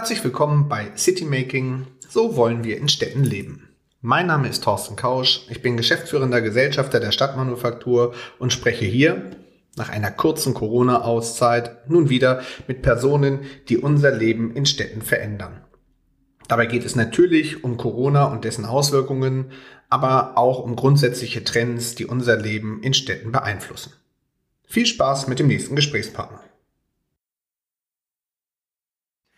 Herzlich willkommen bei Citymaking. So wollen wir in Städten leben. Mein Name ist Thorsten Kausch. Ich bin geschäftsführender Gesellschafter der Stadtmanufaktur und spreche hier nach einer kurzen Corona-Auszeit nun wieder mit Personen, die unser Leben in Städten verändern. Dabei geht es natürlich um Corona und dessen Auswirkungen, aber auch um grundsätzliche Trends, die unser Leben in Städten beeinflussen. Viel Spaß mit dem nächsten Gesprächspartner.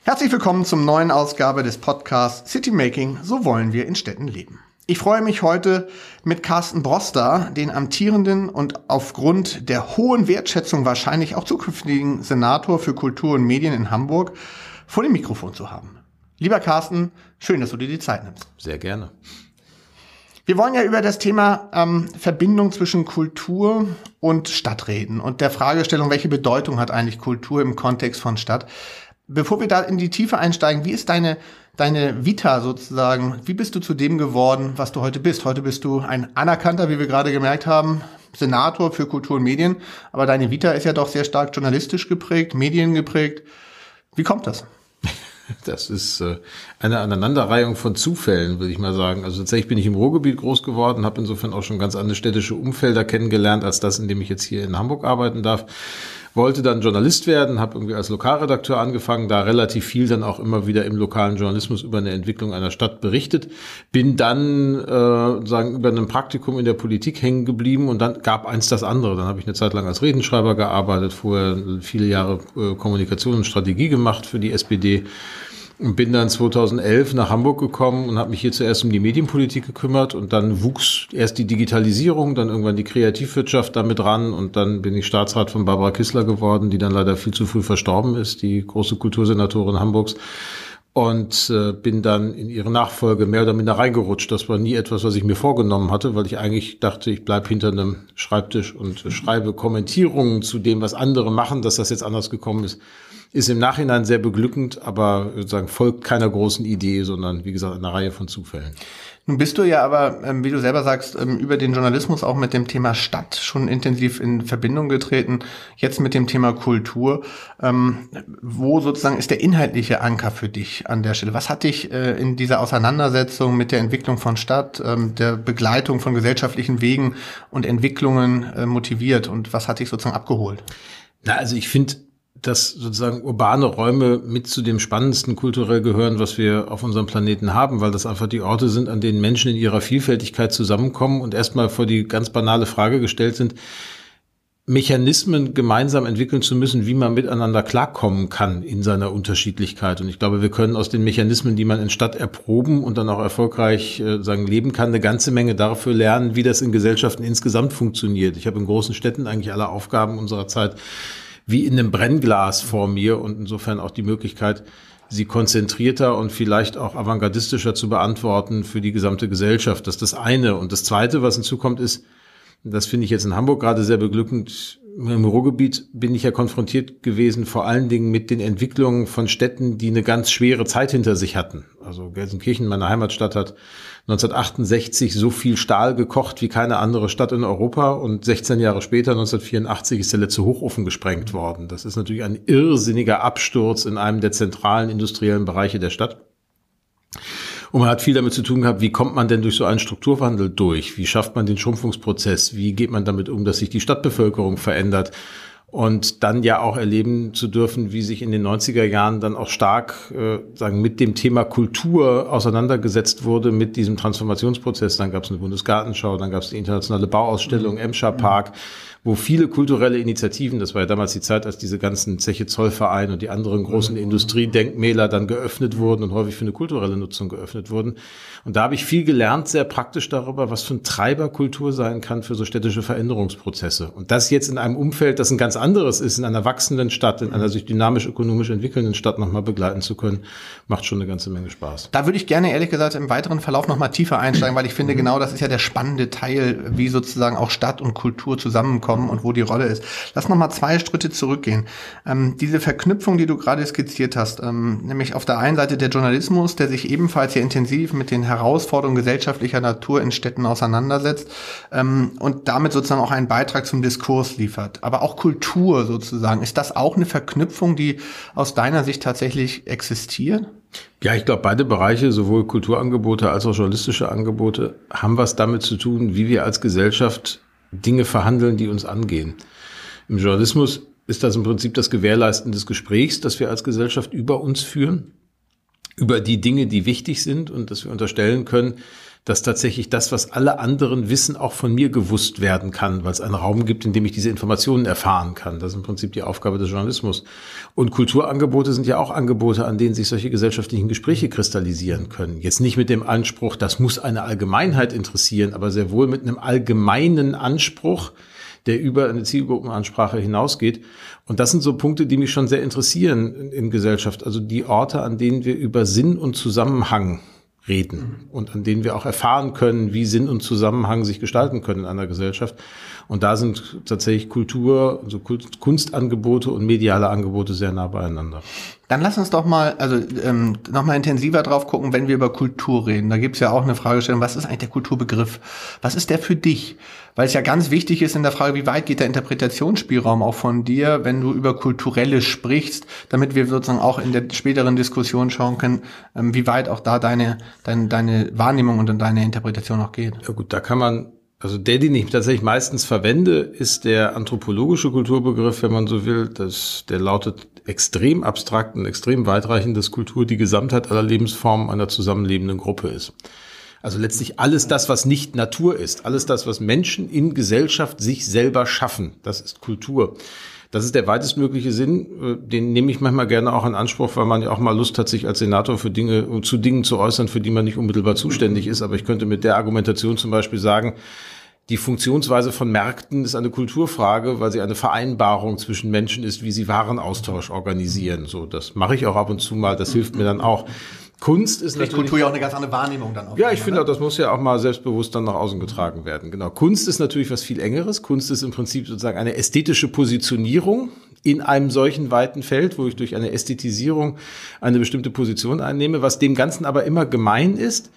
Herzlich willkommen zum neuen Ausgabe des Podcasts City Making, so wollen wir in Städten leben. Ich freue mich heute mit Carsten Broster, den amtierenden und aufgrund der hohen Wertschätzung wahrscheinlich auch zukünftigen Senator für Kultur und Medien in Hamburg, vor dem Mikrofon zu haben. Lieber Carsten, schön, dass du dir die Zeit nimmst. Sehr gerne. Wir wollen ja über das Thema ähm, Verbindung zwischen Kultur und Stadt reden und der Fragestellung, welche Bedeutung hat eigentlich Kultur im Kontext von Stadt. Bevor wir da in die Tiefe einsteigen, wie ist deine, deine Vita sozusagen? Wie bist du zu dem geworden, was du heute bist? Heute bist du ein anerkannter, wie wir gerade gemerkt haben, Senator für Kultur und Medien, aber deine Vita ist ja doch sehr stark journalistisch geprägt, Medien geprägt. Wie kommt das? Das ist äh, eine Aneinanderreihung von Zufällen, würde ich mal sagen. Also tatsächlich bin ich im Ruhrgebiet groß geworden, habe insofern auch schon ganz andere städtische Umfelder kennengelernt, als das, in dem ich jetzt hier in Hamburg arbeiten darf. Wollte dann Journalist werden, habe irgendwie als Lokalredakteur angefangen, da relativ viel dann auch immer wieder im lokalen Journalismus über eine Entwicklung einer Stadt berichtet. Bin dann äh, sagen über ein Praktikum in der Politik hängen geblieben und dann gab eins das andere. Dann habe ich eine Zeit lang als Redenschreiber gearbeitet, vorher viele Jahre äh, Kommunikation und Strategie gemacht für die SPD und bin dann 2011 nach Hamburg gekommen und habe mich hier zuerst um die Medienpolitik gekümmert und dann wuchs erst die Digitalisierung, dann irgendwann die Kreativwirtschaft damit ran und dann bin ich Staatsrat von Barbara Kissler geworden, die dann leider viel zu früh verstorben ist, die große Kultursenatorin Hamburgs und äh, bin dann in ihre Nachfolge mehr oder minder reingerutscht. Das war nie etwas, was ich mir vorgenommen hatte, weil ich eigentlich dachte, ich bleib hinter einem Schreibtisch und schreibe Kommentierungen zu dem, was andere machen, dass das jetzt anders gekommen ist ist im Nachhinein sehr beglückend, aber sozusagen folgt keiner großen Idee, sondern wie gesagt einer Reihe von Zufällen. Nun bist du ja aber, ähm, wie du selber sagst, ähm, über den Journalismus auch mit dem Thema Stadt schon intensiv in Verbindung getreten. Jetzt mit dem Thema Kultur. Ähm, wo sozusagen ist der inhaltliche Anker für dich an der Stelle? Was hat dich äh, in dieser Auseinandersetzung mit der Entwicklung von Stadt, der Begleitung von gesellschaftlichen Wegen und Entwicklungen äh, motiviert und was hat dich sozusagen abgeholt? Na, also ich finde dass sozusagen urbane Räume mit zu dem spannendsten kulturell gehören, was wir auf unserem Planeten haben, weil das einfach die Orte sind, an denen Menschen in ihrer Vielfältigkeit zusammenkommen und erstmal vor die ganz banale Frage gestellt sind, Mechanismen gemeinsam entwickeln zu müssen, wie man miteinander klarkommen kann in seiner Unterschiedlichkeit. Und ich glaube, wir können aus den Mechanismen, die man in Stadt erproben und dann auch erfolgreich äh, sagen leben kann, eine ganze Menge dafür lernen, wie das in Gesellschaften insgesamt funktioniert. Ich habe in großen Städten eigentlich alle Aufgaben unserer Zeit wie in einem Brennglas vor mir und insofern auch die Möglichkeit, sie konzentrierter und vielleicht auch avantgardistischer zu beantworten für die gesamte Gesellschaft. Das ist das eine. Und das zweite, was hinzukommt, ist, das finde ich jetzt in Hamburg gerade sehr beglückend, im Ruhrgebiet bin ich ja konfrontiert gewesen, vor allen Dingen mit den Entwicklungen von Städten, die eine ganz schwere Zeit hinter sich hatten. Also Gelsenkirchen, meine Heimatstadt, hat 1968 so viel Stahl gekocht wie keine andere Stadt in Europa und 16 Jahre später, 1984, ist der letzte Hochofen gesprengt worden. Das ist natürlich ein irrsinniger Absturz in einem der zentralen industriellen Bereiche der Stadt. Und man hat viel damit zu tun gehabt, wie kommt man denn durch so einen Strukturwandel durch? Wie schafft man den Schrumpfungsprozess? Wie geht man damit um, dass sich die Stadtbevölkerung verändert? Und dann ja auch erleben zu dürfen, wie sich in den 90er Jahren dann auch stark äh, sagen, mit dem Thema Kultur auseinandergesetzt wurde, mit diesem Transformationsprozess. Dann gab es eine Bundesgartenschau, dann gab es die internationale Bauausstellung, mhm. Emscher Park. Mhm wo viele kulturelle Initiativen, das war ja damals die Zeit, als diese ganzen Zeche Zollverein und die anderen großen. Industriedenkmäler dann geöffnet wurden und häufig für eine kulturelle Nutzung geöffnet wurden. Und da habe ich viel gelernt, sehr praktisch darüber, was für ein Treiber Kultur sein kann für so städtische Veränderungsprozesse. Und das jetzt in einem Umfeld, das ein ganz anderes ist, in einer wachsenden Stadt, in einer sich dynamisch ökonomisch entwickelnden Stadt nochmal begleiten zu können, macht schon eine ganze Menge Spaß. Da würde ich gerne ehrlich gesagt im weiteren Verlauf nochmal tiefer einsteigen, weil ich finde, mhm. genau das ist ja der spannende Teil, wie sozusagen auch Stadt und Kultur zusammenkommen kommen und wo die Rolle ist. Lass noch mal zwei Schritte zurückgehen. Ähm, diese Verknüpfung, die du gerade skizziert hast, ähm, nämlich auf der einen Seite der Journalismus, der sich ebenfalls sehr intensiv mit den Herausforderungen gesellschaftlicher Natur in Städten auseinandersetzt ähm, und damit sozusagen auch einen Beitrag zum Diskurs liefert. Aber auch Kultur sozusagen. Ist das auch eine Verknüpfung, die aus deiner Sicht tatsächlich existiert? Ja, ich glaube, beide Bereiche, sowohl Kulturangebote als auch journalistische Angebote, haben was damit zu tun, wie wir als Gesellschaft Dinge verhandeln, die uns angehen. Im Journalismus ist das im Prinzip das Gewährleisten des Gesprächs, das wir als Gesellschaft über uns führen, über die Dinge, die wichtig sind und dass wir unterstellen können, dass tatsächlich das, was alle anderen wissen, auch von mir gewusst werden kann, weil es einen Raum gibt, in dem ich diese Informationen erfahren kann. Das ist im Prinzip die Aufgabe des Journalismus. Und Kulturangebote sind ja auch Angebote, an denen sich solche gesellschaftlichen Gespräche kristallisieren können. Jetzt nicht mit dem Anspruch, das muss eine Allgemeinheit interessieren, aber sehr wohl mit einem allgemeinen Anspruch, der über eine Zielgruppenansprache hinausgeht. Und das sind so Punkte, die mich schon sehr interessieren in, in Gesellschaft. Also die Orte, an denen wir über Sinn und Zusammenhang reden und an denen wir auch erfahren können, wie Sinn und Zusammenhang sich gestalten können in einer Gesellschaft. Und da sind tatsächlich Kultur, also Kunstangebote und mediale Angebote sehr nah beieinander. Dann lass uns doch mal, also ähm, noch mal intensiver drauf gucken, wenn wir über Kultur reden. Da gibt's ja auch eine Fragestellung, was ist eigentlich der Kulturbegriff? Was ist der für dich? Weil es ja ganz wichtig ist in der Frage, wie weit geht der Interpretationsspielraum auch von dir, wenn du über Kulturelles sprichst, damit wir sozusagen auch in der späteren Diskussion schauen können, ähm, wie weit auch da deine, deine, deine Wahrnehmung und deine Interpretation noch geht. Ja gut, da kann man also der, den ich tatsächlich meistens verwende, ist der anthropologische Kulturbegriff, wenn man so will. Das, der lautet extrem abstrakt und extrem weitreichend, dass Kultur die Gesamtheit aller Lebensformen einer zusammenlebenden Gruppe ist. Also letztlich alles das, was nicht Natur ist, alles das, was Menschen in Gesellschaft sich selber schaffen, das ist Kultur. Das ist der weitestmögliche Sinn, äh, den nehme ich manchmal gerne auch in Anspruch, weil man ja auch mal Lust hat, sich als Senator für Dinge, zu Dingen zu äußern, für die man nicht unmittelbar zuständig ist. Aber ich könnte mit der Argumentation zum Beispiel sagen, die Funktionsweise von Märkten ist eine Kulturfrage, weil sie eine Vereinbarung zwischen Menschen ist, wie sie Warenaustausch organisieren. So, das mache ich auch ab und zu mal. Das hilft mir dann auch. Kunst ist natürlich Kultur ja auch eine ganz andere Wahrnehmung dann auch. Ja, ich finde auch, das muss ja auch mal selbstbewusst dann nach außen getragen werden. Genau. Kunst ist natürlich was viel engeres. Kunst ist im Prinzip sozusagen eine ästhetische Positionierung in einem solchen weiten Feld, wo ich durch eine Ästhetisierung eine bestimmte Position einnehme, was dem Ganzen aber immer gemein ist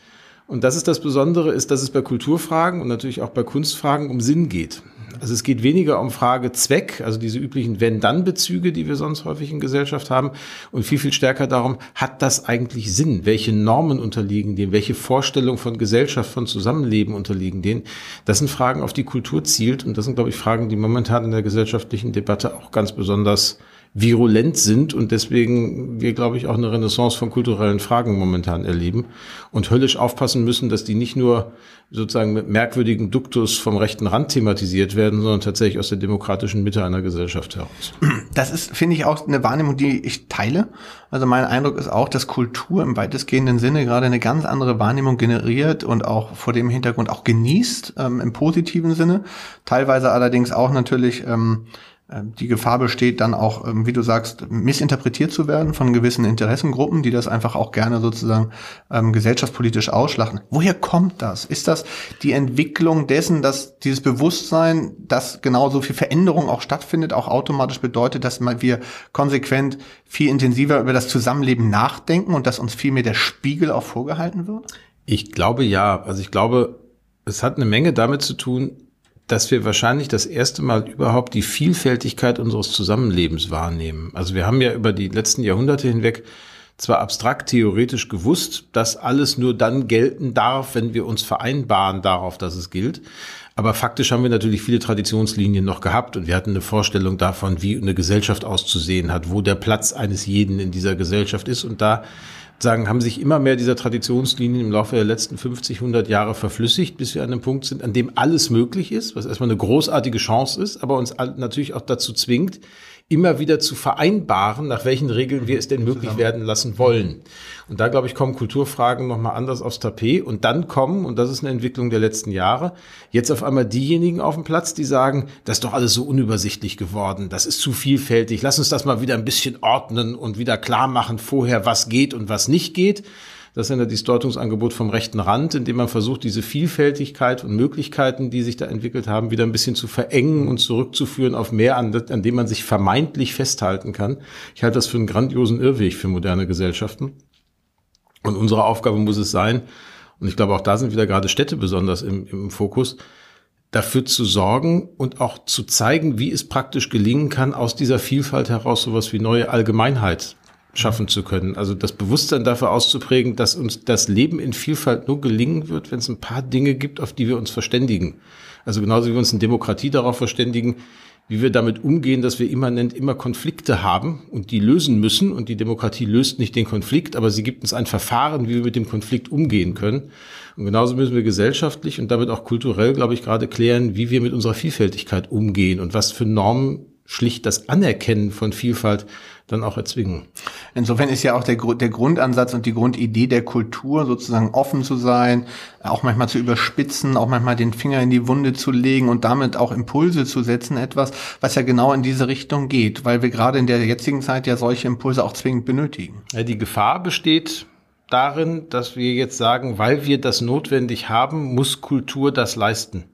und das ist das Besondere, ist, dass es bei Kulturfragen und natürlich auch bei Kunstfragen um Sinn geht. Also es geht weniger um Frage Zweck, also diese üblichen Wenn-Dann-Bezüge, die wir sonst häufig in Gesellschaft haben, und viel, viel stärker darum, hat das eigentlich Sinn? Welche Normen unterliegen dem? Welche Vorstellungen von Gesellschaft, von Zusammenleben unterliegen denen? Das sind Fragen, auf die Kultur zielt, und das sind, glaube ich, Fragen, die momentan in der gesellschaftlichen Debatte auch ganz besonders virulent sind und deswegen wir, glaube ich, auch eine Renaissance von kulturellen Fragen momentan erleben und höllisch aufpassen müssen, dass die nicht nur sozusagen mit merkwürdigen Duktus vom rechten Rand thematisiert werden, sondern tatsächlich aus der demokratischen Mitte einer Gesellschaft heraus. Das ist, finde ich, auch eine Wahrnehmung, die ich teile. Also mein Eindruck ist auch, dass Kultur im weitestgehenden Sinne gerade eine ganz andere Wahrnehmung generiert und auch vor dem Hintergrund auch genießt, ähm, im positiven Sinne. Teilweise allerdings auch natürlich ähm, die Gefahr besteht dann auch, ähm, wie du sagst, missinterpretiert zu werden von gewissen Interessengruppen, die das einfach auch gerne sozusagen ähm, gesellschaftspolitisch ausschlachten. Woher kommt das? Ist das die Entwicklung dessen, dass dieses Bewusstsein, dass genau so viel Veränderung auch stattfindet, auch automatisch bedeutet, dass wir konsequent viel intensiver über das Zusammenleben nachdenken und dass uns viel mehr der Spiegel auch vorgehalten wird? Ich glaube ja. Also ich glaube, es hat eine Menge damit zu tun, dass wir wahrscheinlich das erste Mal überhaupt die Vielfältigkeit unseres Zusammenlebens wahrnehmen. Also wir haben ja über die letzten Jahrhunderte hinweg zwar abstrakt theoretisch gewusst, dass alles nur dann gelten darf, wenn wir uns vereinbaren darauf, dass es gilt. Aber faktisch haben wir natürlich viele Traditionslinien noch gehabt und wir hatten eine Vorstellung davon, wie eine Gesellschaft auszusehen hat, wo der Platz eines jeden in dieser Gesellschaft ist. Und da sagen, haben sich immer mehr dieser Traditionslinien im Laufe der letzten 50, 100 Jahre verflüssigt, bis wir an einem Punkt sind, an dem alles möglich ist, was erstmal eine großartige Chance ist, aber uns natürlich auch dazu zwingt, immer wieder zu vereinbaren, nach welchen Regeln wir es denn möglich werden lassen wollen. Und da, glaube ich, kommen Kulturfragen nochmal anders aufs Tapet. Und dann kommen, und das ist eine Entwicklung der letzten Jahre, jetzt auf einmal diejenigen auf dem Platz, die sagen, das ist doch alles so unübersichtlich geworden, das ist zu vielfältig, lass uns das mal wieder ein bisschen ordnen und wieder klar machen vorher, was geht und was nicht geht. Das ist ein Distortungsangebot vom rechten Rand, in dem man versucht, diese Vielfältigkeit und Möglichkeiten, die sich da entwickelt haben, wieder ein bisschen zu verengen und zurückzuführen auf mehr, an, an dem man sich vermeintlich festhalten kann. Ich halte das für einen grandiosen Irrweg für moderne Gesellschaften. Und unsere Aufgabe muss es sein, und ich glaube, auch da sind wieder gerade Städte besonders im, im Fokus, dafür zu sorgen und auch zu zeigen, wie es praktisch gelingen kann, aus dieser Vielfalt heraus sowas wie neue Allgemeinheit schaffen zu können. Also das Bewusstsein dafür auszuprägen, dass uns das Leben in Vielfalt nur gelingen wird, wenn es ein paar Dinge gibt, auf die wir uns verständigen. Also genauso wie wir uns in Demokratie darauf verständigen, wie wir damit umgehen, dass wir immanent immer Konflikte haben und die lösen müssen. Und die Demokratie löst nicht den Konflikt, aber sie gibt uns ein Verfahren, wie wir mit dem Konflikt umgehen können. Und genauso müssen wir gesellschaftlich und damit auch kulturell, glaube ich, gerade klären, wie wir mit unserer Vielfältigkeit umgehen und was für Normen schlicht das Anerkennen von Vielfalt dann auch erzwingen. Insofern ist ja auch der, der Grundansatz und die Grundidee der Kultur sozusagen offen zu sein, auch manchmal zu überspitzen, auch manchmal den Finger in die Wunde zu legen und damit auch Impulse zu setzen, etwas, was ja genau in diese Richtung geht, weil wir gerade in der jetzigen Zeit ja solche Impulse auch zwingend benötigen. Ja, die Gefahr besteht darin, dass wir jetzt sagen, weil wir das notwendig haben, muss Kultur das leisten.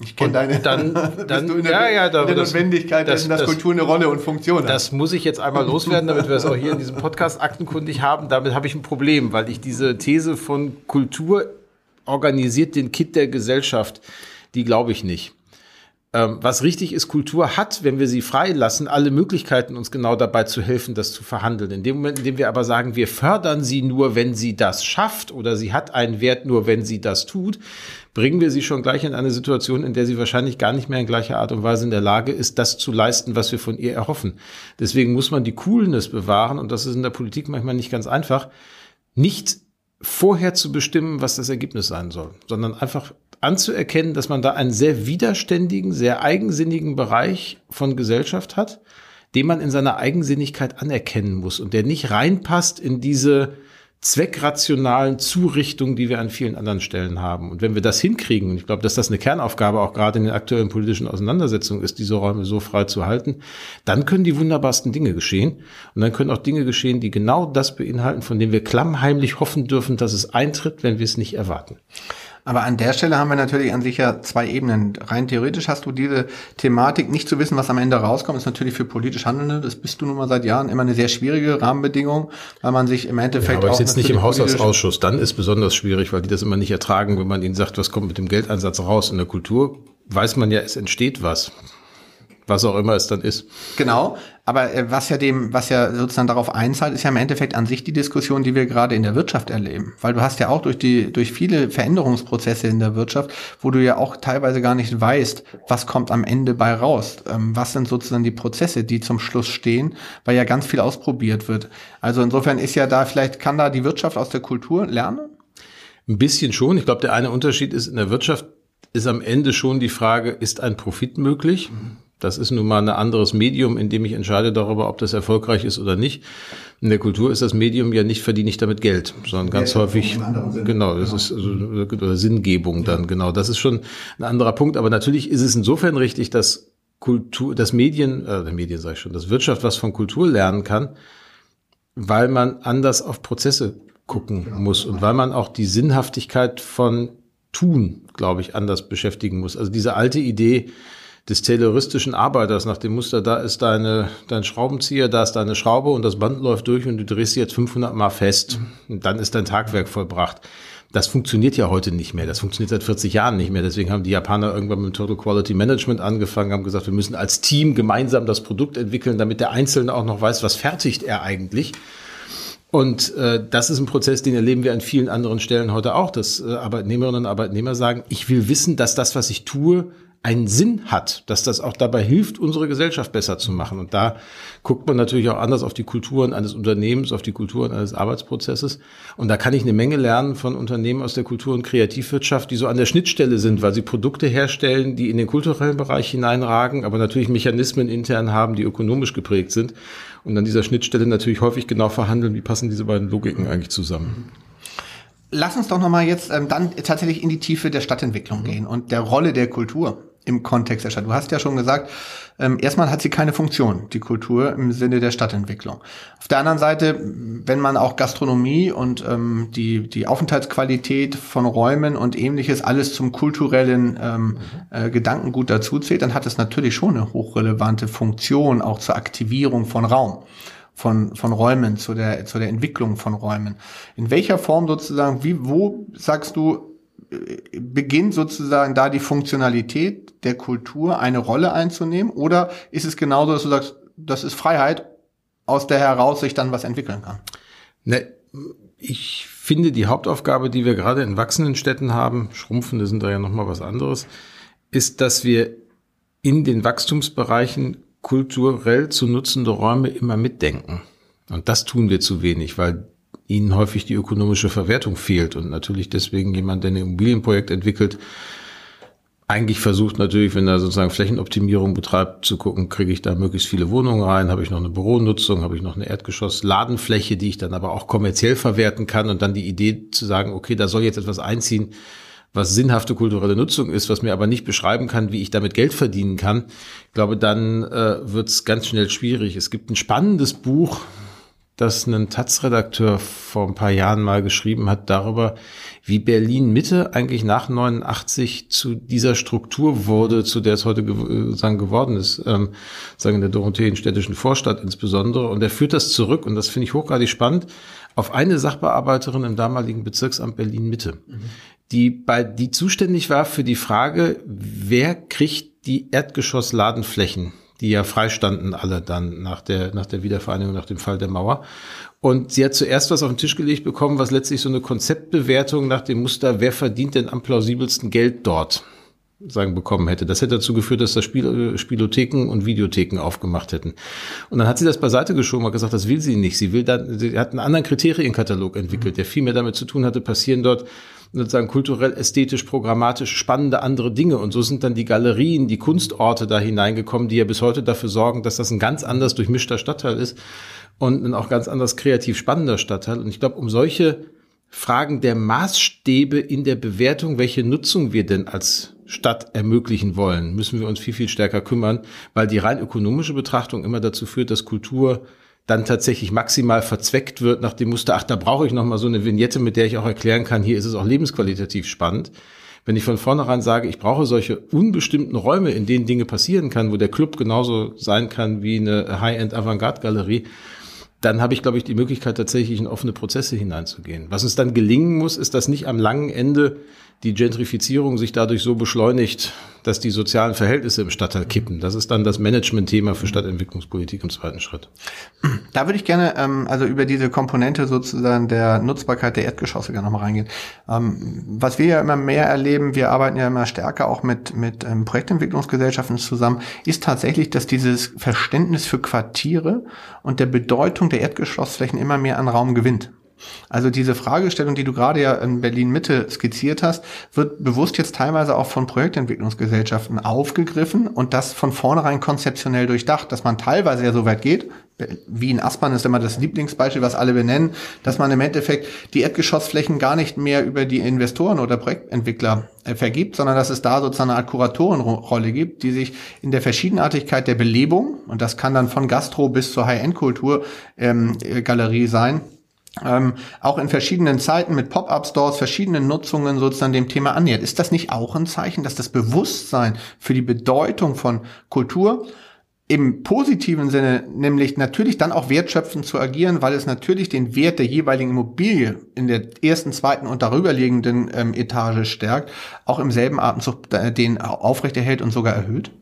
Ich kenne deine. Dann, dann du in der, ja, ja, da, in der das, Notwendigkeit, das, dass das, Kultur eine Rolle und Funktion hat. Das muss ich jetzt einmal loswerden, damit wir es auch hier in diesem Podcast aktenkundig haben. Damit habe ich ein Problem, weil ich diese These von Kultur organisiert den Kit der Gesellschaft, die glaube ich nicht. Ähm, was richtig ist, Kultur hat, wenn wir sie freilassen, alle Möglichkeiten, uns genau dabei zu helfen, das zu verhandeln. In dem Moment, in dem wir aber sagen, wir fördern sie nur, wenn sie das schafft oder sie hat einen Wert nur, wenn sie das tut, bringen wir sie schon gleich in eine Situation, in der sie wahrscheinlich gar nicht mehr in gleicher Art und Weise in der Lage ist, das zu leisten, was wir von ihr erhoffen. Deswegen muss man die Coolness bewahren und das ist in der Politik manchmal nicht ganz einfach, nicht vorher zu bestimmen, was das Ergebnis sein soll, sondern einfach anzuerkennen, dass man da einen sehr widerständigen, sehr eigensinnigen Bereich von Gesellschaft hat, den man in seiner Eigensinnigkeit anerkennen muss und der nicht reinpasst in diese zweckrationalen Zurichtungen, die wir an vielen anderen Stellen haben. Und wenn wir das hinkriegen, und ich glaube, dass das eine Kernaufgabe auch gerade in den aktuellen politischen Auseinandersetzungen ist, diese Räume so frei zu halten, dann können die wunderbarsten Dinge geschehen. Und dann können auch Dinge geschehen, die genau das beinhalten, von dem wir klammheimlich hoffen dürfen, dass es eintritt, wenn wir es nicht erwarten. Aber an der Stelle haben wir natürlich an sich ja zwei Ebenen. Rein theoretisch hast du diese Thematik, nicht zu wissen, was am Ende rauskommt, ist natürlich für politisch Handelnde, das bist du nun mal seit Jahren, immer eine sehr schwierige Rahmenbedingung, weil man sich im Endeffekt. Ja, aber ich sitze nicht im Haushaltsausschuss, dann ist besonders schwierig, weil die das immer nicht ertragen, wenn man ihnen sagt, was kommt mit dem Geldeinsatz raus. In der Kultur weiß man ja, es entsteht was was auch immer es dann ist. Genau, aber äh, was ja dem, was ja sozusagen darauf einzahlt, ist ja im Endeffekt an sich die Diskussion, die wir gerade in der Wirtschaft erleben. Weil du hast ja auch durch die, durch viele Veränderungsprozesse in der Wirtschaft, wo du ja auch teilweise gar nicht weißt, was kommt am Ende bei raus. Ähm, was sind sozusagen die Prozesse, die zum Schluss stehen, weil ja ganz viel ausprobiert wird. Also insofern ist ja da, vielleicht kann da die Wirtschaft aus der Kultur lernen? Ein bisschen schon. Ich glaube, der eine Unterschied ist in der Wirtschaft ist am Ende schon die Frage, ist ein Profit möglich? Mhm das ist nun mal ein anderes Medium, in dem ich entscheide darüber, ob das erfolgreich ist oder nicht. In der Kultur ist das Medium ja nicht, verdiene ich damit Geld, sondern ganz ja, häufig, genau, das ist also, Sinngebung dann, ja. genau. Das ist schon ein anderer Punkt. Aber natürlich ist es insofern richtig, dass Kultur, dass Medien, äh, Medien sage ich schon, dass Wirtschaft was von Kultur lernen kann, weil man anders auf Prozesse gucken genau. muss und weil man auch die Sinnhaftigkeit von Tun, glaube ich, anders beschäftigen muss. Also diese alte Idee, des tayloristischen Arbeiters nach dem Muster, da ist deine, dein Schraubenzieher, da ist deine Schraube und das Band läuft durch und du drehst sie jetzt 500 Mal fest. Und dann ist dein Tagwerk vollbracht. Das funktioniert ja heute nicht mehr. Das funktioniert seit 40 Jahren nicht mehr. Deswegen haben die Japaner irgendwann mit Total Quality Management angefangen, haben gesagt, wir müssen als Team gemeinsam das Produkt entwickeln, damit der Einzelne auch noch weiß, was fertigt er eigentlich. Und äh, das ist ein Prozess, den erleben wir an vielen anderen Stellen heute auch, dass äh, Arbeitnehmerinnen und Arbeitnehmer sagen, ich will wissen, dass das, was ich tue, einen Sinn hat, dass das auch dabei hilft, unsere Gesellschaft besser zu machen. Und da guckt man natürlich auch anders auf die Kulturen eines Unternehmens, auf die Kulturen eines Arbeitsprozesses. Und da kann ich eine Menge lernen von Unternehmen aus der Kultur- und Kreativwirtschaft, die so an der Schnittstelle sind, weil sie Produkte herstellen, die in den kulturellen Bereich hineinragen, aber natürlich Mechanismen intern haben, die ökonomisch geprägt sind. Und an dieser Schnittstelle natürlich häufig genau verhandeln, wie passen diese beiden Logiken eigentlich zusammen lass uns doch nochmal jetzt ähm, dann tatsächlich in die Tiefe der Stadtentwicklung mhm. gehen und der Rolle der Kultur im Kontext der Stadt. Du hast ja schon gesagt, ähm, erstmal hat sie keine Funktion, die Kultur im Sinne der Stadtentwicklung. Auf der anderen Seite, wenn man auch Gastronomie und ähm, die, die Aufenthaltsqualität von Räumen und ähnliches alles zum kulturellen ähm, äh, Gedankengut dazuzählt, dann hat es natürlich schon eine hochrelevante Funktion auch zur Aktivierung von Raum von, von Räumen, zu der, zu der Entwicklung von Räumen. In welcher Form sozusagen, wie, wo sagst du, beginnt sozusagen da die Funktionalität der Kultur eine Rolle einzunehmen? Oder ist es genauso, dass du sagst, das ist Freiheit, aus der heraus sich dann was entwickeln kann? Ne, ich finde die Hauptaufgabe, die wir gerade in wachsenden Städten haben, schrumpfende sind da ja nochmal was anderes, ist, dass wir in den Wachstumsbereichen kulturell zu nutzende Räume immer mitdenken. Und das tun wir zu wenig, weil ihnen häufig die ökonomische Verwertung fehlt und natürlich deswegen jemand, der ein Immobilienprojekt entwickelt, eigentlich versucht natürlich, wenn er sozusagen Flächenoptimierung betreibt, zu gucken, kriege ich da möglichst viele Wohnungen rein, habe ich noch eine Büronutzung, habe ich noch eine Erdgeschoss-Ladenfläche, die ich dann aber auch kommerziell verwerten kann und dann die Idee zu sagen, okay, da soll jetzt etwas einziehen, was sinnhafte kulturelle Nutzung ist, was mir aber nicht beschreiben kann, wie ich damit Geld verdienen kann. Ich glaube, dann äh, wird es ganz schnell schwierig. Es gibt ein spannendes Buch, das ein Taz-Redakteur vor ein paar Jahren mal geschrieben hat darüber, wie Berlin Mitte eigentlich nach 89 zu dieser Struktur wurde, zu der es heute ge sagen, geworden ist, ähm, sagen in der Dorotheenstädtischen Vorstadt insbesondere. Und er führt das zurück, und das finde ich hochgradig spannend, auf eine Sachbearbeiterin im damaligen Bezirksamt Berlin Mitte, mhm. die bei, die zuständig war für die Frage, wer kriegt die Erdgeschoss-Ladenflächen die ja freistanden alle dann nach der, nach der Wiedervereinigung, nach dem Fall der Mauer. Und sie hat zuerst was auf den Tisch gelegt bekommen, was letztlich so eine Konzeptbewertung nach dem Muster, wer verdient denn am plausibelsten Geld dort? sagen bekommen hätte. Das hätte dazu geführt, dass da Spiel, Spielotheken und Videotheken aufgemacht hätten. Und dann hat sie das beiseite geschoben und gesagt, das will sie nicht. Sie will dann, sie hat einen anderen Kriterienkatalog entwickelt, der viel mehr damit zu tun hatte, passieren dort sozusagen kulturell, ästhetisch, programmatisch spannende andere Dinge. Und so sind dann die Galerien, die Kunstorte da hineingekommen, die ja bis heute dafür sorgen, dass das ein ganz anders durchmischter Stadtteil ist und ein auch ganz anders kreativ spannender Stadtteil. Und ich glaube, um solche Fragen der Maßstäbe in der Bewertung, welche Nutzung wir denn als Stadt ermöglichen wollen, müssen wir uns viel, viel stärker kümmern, weil die rein ökonomische Betrachtung immer dazu führt, dass Kultur dann tatsächlich maximal verzweckt wird nach dem Muster, ach, da brauche ich noch mal so eine Vignette, mit der ich auch erklären kann, hier ist es auch lebensqualitativ spannend. Wenn ich von vornherein sage, ich brauche solche unbestimmten Räume, in denen Dinge passieren kann, wo der Club genauso sein kann wie eine High-End-Avantgarde-Galerie, dann habe ich, glaube ich, die Möglichkeit, tatsächlich in offene Prozesse hineinzugehen. Was uns dann gelingen muss, ist, dass nicht am langen Ende die Gentrifizierung sich dadurch so beschleunigt, dass die sozialen Verhältnisse im Stadtteil kippen. Das ist dann das Management-Thema für Stadtentwicklungspolitik im zweiten Schritt. Da würde ich gerne ähm, also über diese Komponente sozusagen der Nutzbarkeit der Erdgeschosse gerne nochmal reingehen. Ähm, was wir ja immer mehr erleben, wir arbeiten ja immer stärker auch mit, mit ähm, Projektentwicklungsgesellschaften zusammen, ist tatsächlich, dass dieses Verständnis für Quartiere und der Bedeutung der Erdgeschossflächen immer mehr an Raum gewinnt. Also diese Fragestellung, die du gerade ja in Berlin Mitte skizziert hast, wird bewusst jetzt teilweise auch von Projektentwicklungsgesellschaften aufgegriffen und das von vornherein konzeptionell durchdacht, dass man teilweise ja so weit geht, wie in Aspern ist immer das Lieblingsbeispiel, was alle benennen, dass man im Endeffekt die Erdgeschossflächen gar nicht mehr über die Investoren oder Projektentwickler äh, vergibt, sondern dass es da sozusagen eine Art Kuratorenrolle gibt, die sich in der Verschiedenartigkeit der Belebung, und das kann dann von Gastro bis zur High-End-Kultur ähm, Galerie sein, ähm, auch in verschiedenen Zeiten mit Pop-up-Stores, verschiedenen Nutzungen sozusagen dem Thema annähert. Ist das nicht auch ein Zeichen, dass das Bewusstsein für die Bedeutung von Kultur im positiven Sinne, nämlich natürlich dann auch wertschöpfend zu agieren, weil es natürlich den Wert der jeweiligen Immobilie in der ersten, zweiten und darüberliegenden ähm, Etage stärkt, auch im selben Atemzug äh, den aufrechterhält und sogar erhöht?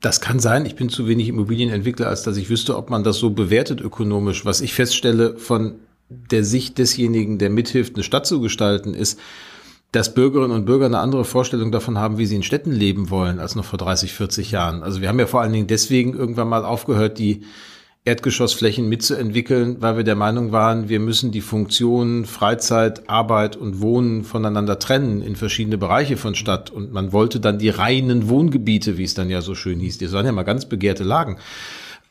Das kann sein. Ich bin zu wenig Immobilienentwickler, als dass ich wüsste, ob man das so bewertet ökonomisch. Was ich feststelle von der Sicht desjenigen, der mithilft, eine Stadt zu gestalten, ist, dass Bürgerinnen und Bürger eine andere Vorstellung davon haben, wie sie in Städten leben wollen, als noch vor 30, 40 Jahren. Also wir haben ja vor allen Dingen deswegen irgendwann mal aufgehört, die Erdgeschossflächen mitzuentwickeln, weil wir der Meinung waren, wir müssen die Funktionen Freizeit, Arbeit und Wohnen voneinander trennen in verschiedene Bereiche von Stadt. Und man wollte dann die reinen Wohngebiete, wie es dann ja so schön hieß, die waren ja mal ganz begehrte Lagen,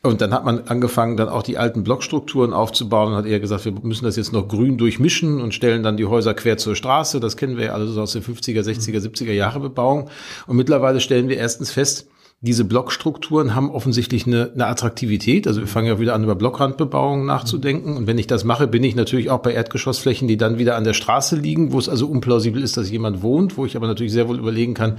und dann hat man angefangen, dann auch die alten Blockstrukturen aufzubauen und hat eher gesagt, wir müssen das jetzt noch grün durchmischen und stellen dann die Häuser quer zur Straße. Das kennen wir ja alles aus den 50er, 60er, 70er Jahre Bebauung. Und mittlerweile stellen wir erstens fest, diese Blockstrukturen haben offensichtlich eine, eine Attraktivität. Also wir fangen ja wieder an, über Blockrandbebauung nachzudenken. Und wenn ich das mache, bin ich natürlich auch bei Erdgeschossflächen, die dann wieder an der Straße liegen, wo es also unplausibel ist, dass jemand wohnt, wo ich aber natürlich sehr wohl überlegen kann,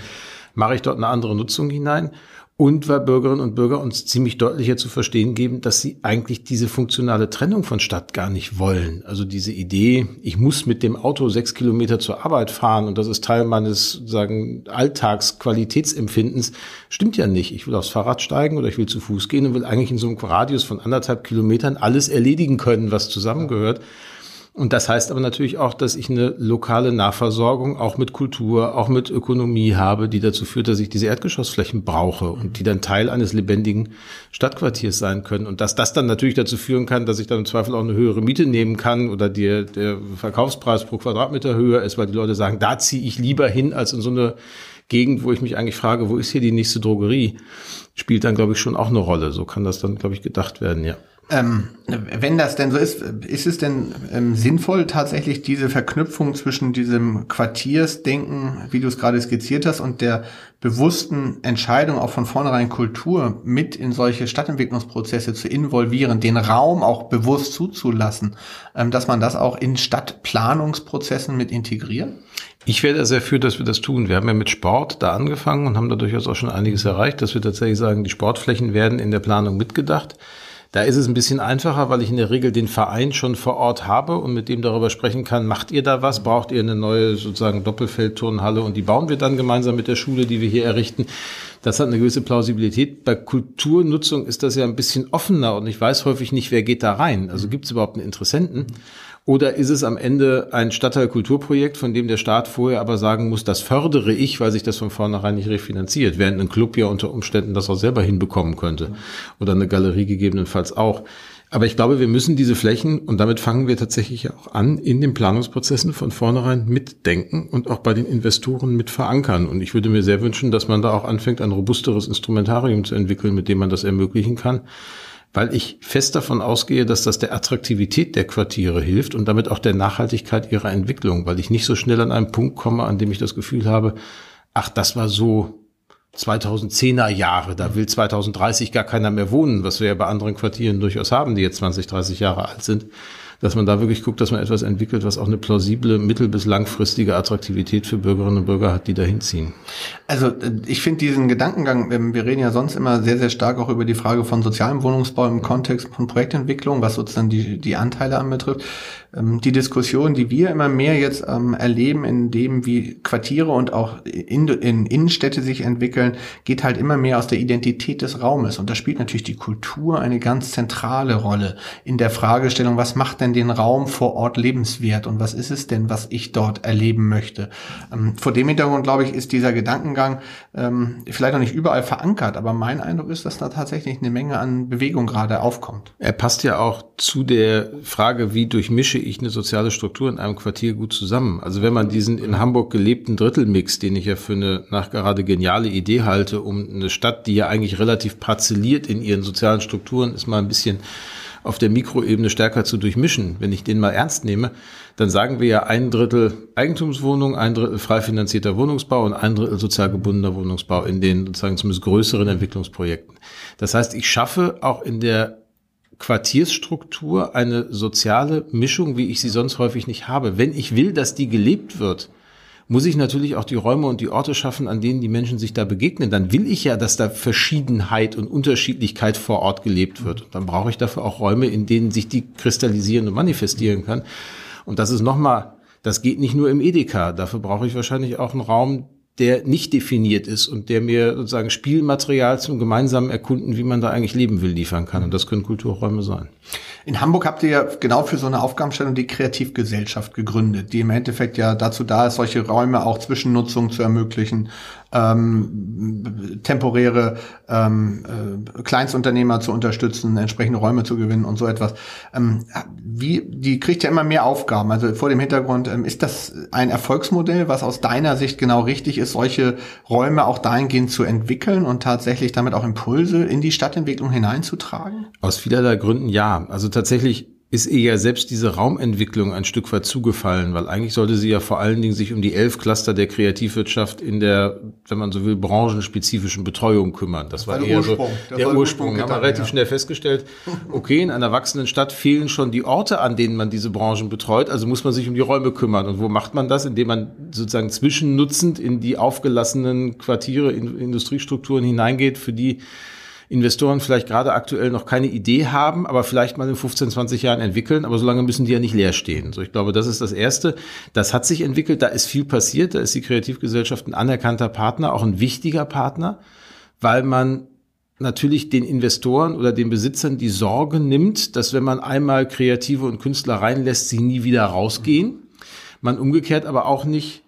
mache ich dort eine andere Nutzung hinein. Und weil Bürgerinnen und Bürger uns ziemlich deutlicher zu verstehen geben, dass sie eigentlich diese funktionale Trennung von Stadt gar nicht wollen. Also diese Idee, ich muss mit dem Auto sechs Kilometer zur Arbeit fahren und das ist Teil meines sagen Alltagsqualitätsempfindens, stimmt ja nicht. Ich will aufs Fahrrad steigen oder ich will zu Fuß gehen und will eigentlich in so einem Radius von anderthalb Kilometern alles erledigen können, was zusammengehört. Und das heißt aber natürlich auch, dass ich eine lokale Nahversorgung auch mit Kultur, auch mit Ökonomie habe, die dazu führt, dass ich diese Erdgeschossflächen brauche und die dann Teil eines lebendigen Stadtquartiers sein können. Und dass das dann natürlich dazu führen kann, dass ich dann im Zweifel auch eine höhere Miete nehmen kann oder die, der Verkaufspreis pro Quadratmeter höher ist, weil die Leute sagen, da ziehe ich lieber hin als in so eine Gegend, wo ich mich eigentlich frage, wo ist hier die nächste Drogerie, spielt dann, glaube ich, schon auch eine Rolle. So kann das dann, glaube ich, gedacht werden, ja. Ähm, wenn das denn so ist, ist es denn ähm, sinnvoll, tatsächlich diese Verknüpfung zwischen diesem Quartiersdenken, wie du es gerade skizziert hast, und der bewussten Entscheidung auch von vornherein Kultur mit in solche Stadtentwicklungsprozesse zu involvieren, den Raum auch bewusst zuzulassen, ähm, dass man das auch in Stadtplanungsprozessen mit integriert? Ich wäre sehr für, dass wir das tun. Wir haben ja mit Sport da angefangen und haben da durchaus auch schon einiges erreicht, dass wir tatsächlich sagen, die Sportflächen werden in der Planung mitgedacht. Da ist es ein bisschen einfacher, weil ich in der Regel den Verein schon vor Ort habe und mit dem darüber sprechen kann, macht ihr da was? Braucht ihr eine neue sozusagen Doppelfeldturnhalle? Und die bauen wir dann gemeinsam mit der Schule, die wir hier errichten. Das hat eine gewisse Plausibilität. Bei Kulturnutzung ist das ja ein bisschen offener und ich weiß häufig nicht, wer geht da rein. Also gibt es überhaupt einen Interessenten? Oder ist es am Ende ein Stadtteilkulturprojekt, von dem der Staat vorher aber sagen muss, das fördere ich, weil sich das von vornherein nicht refinanziert, während ein Club ja unter Umständen das auch selber hinbekommen könnte. Oder eine Galerie gegebenenfalls auch. Aber ich glaube, wir müssen diese Flächen, und damit fangen wir tatsächlich auch an, in den Planungsprozessen von vornherein mitdenken und auch bei den Investoren mit verankern. Und ich würde mir sehr wünschen, dass man da auch anfängt, ein robusteres Instrumentarium zu entwickeln, mit dem man das ermöglichen kann weil ich fest davon ausgehe, dass das der Attraktivität der Quartiere hilft und damit auch der Nachhaltigkeit ihrer Entwicklung, weil ich nicht so schnell an einen Punkt komme, an dem ich das Gefühl habe, ach, das war so 2010er Jahre, da will 2030 gar keiner mehr wohnen, was wir ja bei anderen Quartieren durchaus haben, die jetzt 20, 30 Jahre alt sind dass man da wirklich guckt, dass man etwas entwickelt, was auch eine plausible mittel- bis langfristige Attraktivität für Bürgerinnen und Bürger hat, die da hinziehen. Also äh, ich finde diesen Gedankengang, ähm, wir reden ja sonst immer sehr, sehr stark auch über die Frage von sozialem Wohnungsbau im Kontext von Projektentwicklung, was sozusagen die, die Anteile anbetrifft. Ähm, die Diskussion, die wir immer mehr jetzt ähm, erleben, in dem wie Quartiere und auch in, in Innenstädte sich entwickeln, geht halt immer mehr aus der Identität des Raumes. Und da spielt natürlich die Kultur eine ganz zentrale Rolle in der Fragestellung, was macht denn den Raum vor Ort lebenswert und was ist es denn, was ich dort erleben möchte. Ähm, vor dem Hintergrund, glaube ich, ist dieser Gedankengang ähm, vielleicht noch nicht überall verankert, aber mein Eindruck ist, dass da tatsächlich eine Menge an Bewegung gerade aufkommt. Er passt ja auch zu der Frage, wie durchmische ich eine soziale Struktur in einem Quartier gut zusammen. Also wenn man diesen in Hamburg gelebten Drittelmix, den ich ja für eine nachgerade geniale Idee halte, um eine Stadt, die ja eigentlich relativ parzelliert in ihren sozialen Strukturen ist, mal ein bisschen auf der Mikroebene stärker zu durchmischen, wenn ich den mal ernst nehme, dann sagen wir ja ein Drittel Eigentumswohnung, ein Drittel frei finanzierter Wohnungsbau und ein Drittel sozial gebundener Wohnungsbau in den sozusagen zumindest größeren Entwicklungsprojekten. Das heißt, ich schaffe auch in der Quartiersstruktur eine soziale Mischung, wie ich sie sonst häufig nicht habe. Wenn ich will, dass die gelebt wird, muss ich natürlich auch die Räume und die Orte schaffen, an denen die Menschen sich da begegnen. Dann will ich ja, dass da Verschiedenheit und Unterschiedlichkeit vor Ort gelebt wird. Und dann brauche ich dafür auch Räume, in denen sich die kristallisieren und manifestieren kann. Und das ist nochmal, das geht nicht nur im Edeka. Dafür brauche ich wahrscheinlich auch einen Raum, der nicht definiert ist und der mir sozusagen Spielmaterial zum gemeinsamen Erkunden, wie man da eigentlich leben will, liefern kann. Und das können Kulturräume sein. In Hamburg habt ihr ja genau für so eine Aufgabenstellung die Kreativgesellschaft gegründet, die im Endeffekt ja dazu da ist, solche Räume auch Zwischennutzung zu ermöglichen, ähm, temporäre ähm, äh, Kleinstunternehmer zu unterstützen, entsprechende Räume zu gewinnen und so etwas. Ähm, wie, die kriegt ja immer mehr Aufgaben. Also vor dem Hintergrund, ähm, ist das ein Erfolgsmodell, was aus deiner Sicht genau richtig ist, solche Räume auch dahingehend zu entwickeln und tatsächlich damit auch Impulse in die Stadtentwicklung hineinzutragen? Aus vielerlei Gründen ja. Also tatsächlich ist ihr ja selbst diese Raumentwicklung ein Stück weit zugefallen, weil eigentlich sollte sie ja vor allen Dingen sich um die elf Cluster der Kreativwirtschaft in der, wenn man so will, branchenspezifischen Betreuung kümmern. Das, das war, eher Ursprung. so der, der Ursprung. Haben wir relativ ja. schnell festgestellt, okay, in einer wachsenden Stadt fehlen schon die Orte, an denen man diese Branchen betreut, also muss man sich um die Räume kümmern. Und wo macht man das? Indem man sozusagen zwischennutzend in die aufgelassenen Quartiere, in Industriestrukturen hineingeht, für die Investoren vielleicht gerade aktuell noch keine Idee haben, aber vielleicht mal in 15, 20 Jahren entwickeln, aber solange müssen die ja nicht leer stehen. So, ich glaube, das ist das Erste. Das hat sich entwickelt, da ist viel passiert, da ist die Kreativgesellschaft ein anerkannter Partner, auch ein wichtiger Partner, weil man natürlich den Investoren oder den Besitzern die Sorge nimmt, dass wenn man einmal Kreative und Künstler reinlässt, sie nie wieder rausgehen. Man umgekehrt aber auch nicht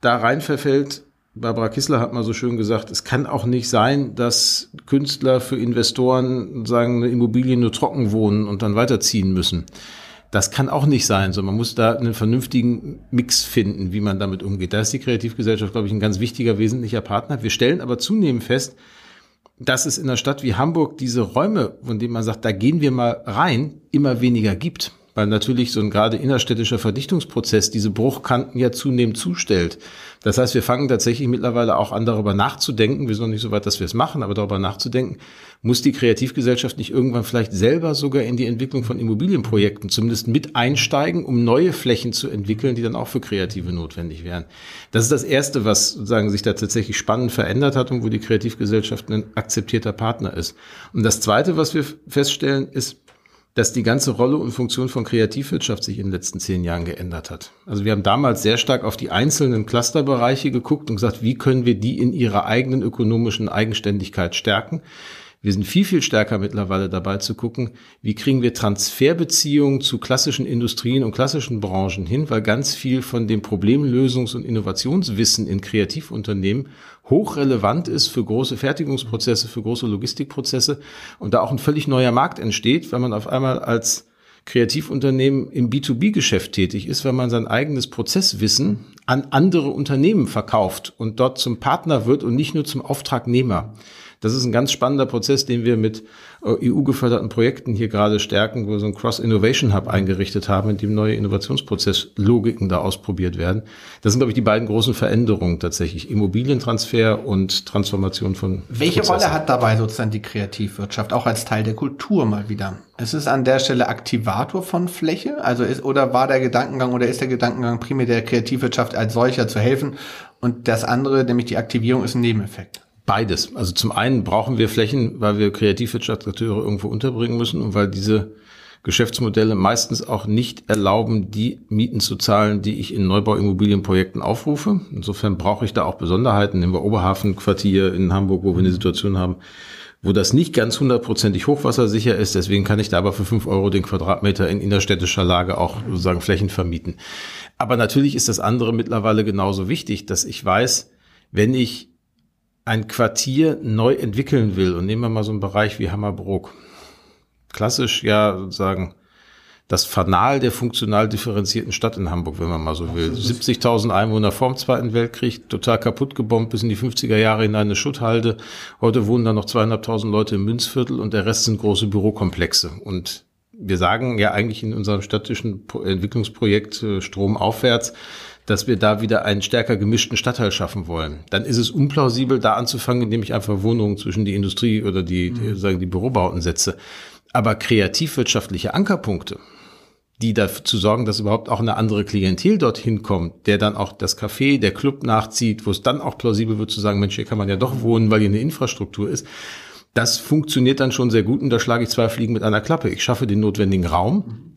da rein verfällt, Barbara Kissler hat mal so schön gesagt, es kann auch nicht sein, dass Künstler für Investoren sagen, eine Immobilie nur trocken wohnen und dann weiterziehen müssen. Das kann auch nicht sein, sondern man muss da einen vernünftigen Mix finden, wie man damit umgeht. Da ist die Kreativgesellschaft, glaube ich, ein ganz wichtiger, wesentlicher Partner. Wir stellen aber zunehmend fest, dass es in einer Stadt wie Hamburg diese Räume, von denen man sagt, da gehen wir mal rein, immer weniger gibt weil natürlich so ein gerade innerstädtischer Verdichtungsprozess diese Bruchkanten ja zunehmend zustellt. Das heißt, wir fangen tatsächlich mittlerweile auch an, darüber nachzudenken, wir sind noch nicht so weit, dass wir es machen, aber darüber nachzudenken, muss die Kreativgesellschaft nicht irgendwann vielleicht selber sogar in die Entwicklung von Immobilienprojekten zumindest mit einsteigen, um neue Flächen zu entwickeln, die dann auch für Kreative notwendig wären. Das ist das Erste, was sozusagen sich da tatsächlich spannend verändert hat und wo die Kreativgesellschaft ein akzeptierter Partner ist. Und das Zweite, was wir feststellen, ist, dass die ganze Rolle und Funktion von Kreativwirtschaft sich in den letzten zehn Jahren geändert hat. Also wir haben damals sehr stark auf die einzelnen Clusterbereiche geguckt und gesagt, wie können wir die in ihrer eigenen ökonomischen Eigenständigkeit stärken. Wir sind viel, viel stärker mittlerweile dabei zu gucken, wie kriegen wir Transferbeziehungen zu klassischen Industrien und klassischen Branchen hin, weil ganz viel von dem Problemlösungs- und Innovationswissen in Kreativunternehmen hochrelevant ist für große Fertigungsprozesse, für große Logistikprozesse und da auch ein völlig neuer Markt entsteht, wenn man auf einmal als Kreativunternehmen im B2B-Geschäft tätig ist, wenn man sein eigenes Prozesswissen an andere Unternehmen verkauft und dort zum Partner wird und nicht nur zum Auftragnehmer. Das ist ein ganz spannender Prozess, den wir mit äh, EU-geförderten Projekten hier gerade stärken, wo wir so ein Cross-Innovation Hub eingerichtet haben, in dem neue Innovationsprozesslogiken da ausprobiert werden. Das sind, glaube ich, die beiden großen Veränderungen tatsächlich. Immobilientransfer und Transformation von Welche Prozessen. Rolle hat dabei sozusagen die Kreativwirtschaft, auch als Teil der Kultur mal wieder? Ist es an der Stelle Aktivator von Fläche? Also ist, oder war der Gedankengang oder ist der Gedankengang primär der Kreativwirtschaft als solcher zu helfen? Und das andere, nämlich die Aktivierung, ist ein Nebeneffekt. Beides. Also zum einen brauchen wir Flächen, weil wir Kreativwirtschaftsakteure irgendwo unterbringen müssen und weil diese Geschäftsmodelle meistens auch nicht erlauben, die Mieten zu zahlen, die ich in Neubauimmobilienprojekten aufrufe. Insofern brauche ich da auch Besonderheiten. Nehmen wir Oberhafenquartier in Hamburg, wo wir eine Situation haben, wo das nicht ganz hundertprozentig hochwassersicher ist. Deswegen kann ich da aber für fünf Euro den Quadratmeter in innerstädtischer Lage auch sozusagen Flächen vermieten. Aber natürlich ist das andere mittlerweile genauso wichtig, dass ich weiß, wenn ich ein Quartier neu entwickeln will, und nehmen wir mal so einen Bereich wie Hammerbrook, klassisch ja sozusagen das Fanal der funktional differenzierten Stadt in Hamburg, wenn man mal so will. 70.000 Einwohner vorm Zweiten Weltkrieg, total kaputt gebombt bis in die 50er Jahre in eine Schutthalde. Heute wohnen da noch zweieinhalbtausend Leute im Münzviertel und der Rest sind große Bürokomplexe. Und wir sagen ja eigentlich in unserem städtischen Entwicklungsprojekt äh, Strom aufwärts, dass wir da wieder einen stärker gemischten Stadtteil schaffen wollen. Dann ist es unplausibel, da anzufangen, indem ich einfach Wohnungen zwischen die Industrie oder die, die, mhm. sagen, die Bürobauten setze. Aber kreativwirtschaftliche Ankerpunkte, die dafür sorgen, dass überhaupt auch eine andere Klientel dorthin kommt, der dann auch das Café, der Club nachzieht, wo es dann auch plausibel wird zu sagen, Mensch, hier kann man ja doch wohnen, weil hier eine Infrastruktur ist. Das funktioniert dann schon sehr gut und da schlage ich zwei Fliegen mit einer Klappe. Ich schaffe den notwendigen Raum, mhm.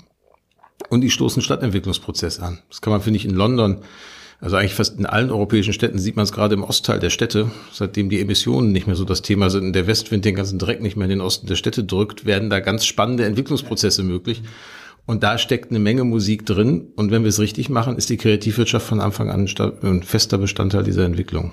Und die stoßen Stadtentwicklungsprozess an. Das kann man, finde ich, in London, also eigentlich fast in allen europäischen Städten sieht man es gerade im Ostteil der Städte, seitdem die Emissionen nicht mehr so das Thema sind und der Westwind den ganzen Dreck nicht mehr in den Osten der Städte drückt, werden da ganz spannende Entwicklungsprozesse möglich. Und da steckt eine Menge Musik drin. Und wenn wir es richtig machen, ist die Kreativwirtschaft von Anfang an ein fester Bestandteil dieser Entwicklung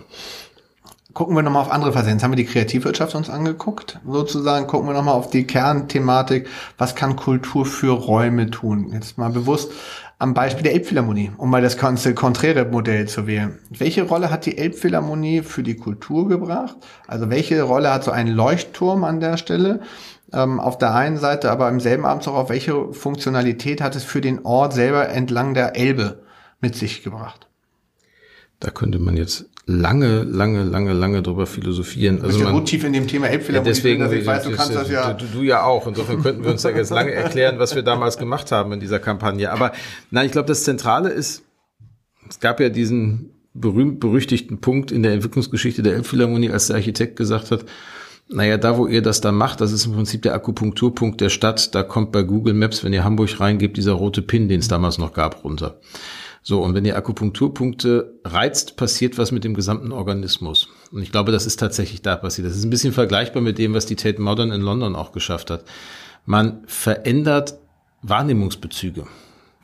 gucken wir nochmal auf andere Phasen. Jetzt haben wir die Kreativwirtschaft uns angeguckt, sozusagen. Gucken wir nochmal auf die Kernthematik. Was kann Kultur für Räume tun? Jetzt mal bewusst am Beispiel der Elbphilharmonie, um mal das konträre Modell zu wählen. Welche Rolle hat die Elbphilharmonie für die Kultur gebracht? Also welche Rolle hat so ein Leuchtturm an der Stelle? Ähm, auf der einen Seite, aber im selben Abend auch, auf welche Funktionalität hat es für den Ort selber entlang der Elbe mit sich gebracht? Da könnte man jetzt lange, lange, lange, lange drüber philosophieren. Also ja gut tief in dem Thema Elbphilharmonie. Ja, deswegen, drin, ich weiß, du kannst das ja. Du, du, ja auch. Insofern könnten wir uns da jetzt lange erklären, was wir damals gemacht haben in dieser Kampagne. Aber nein, ich glaube, das Zentrale ist, es gab ja diesen berühmt-berüchtigten Punkt in der Entwicklungsgeschichte der Elbphilharmonie, als der Architekt gesagt hat, naja, da wo ihr das da macht, das ist im Prinzip der Akupunkturpunkt der Stadt. Da kommt bei Google Maps, wenn ihr Hamburg reingebt, dieser rote Pin, den es damals noch gab, runter. So, und wenn ihr Akupunkturpunkte reizt, passiert was mit dem gesamten Organismus. Und ich glaube, das ist tatsächlich da passiert. Das ist ein bisschen vergleichbar mit dem, was die Tate Modern in London auch geschafft hat. Man verändert Wahrnehmungsbezüge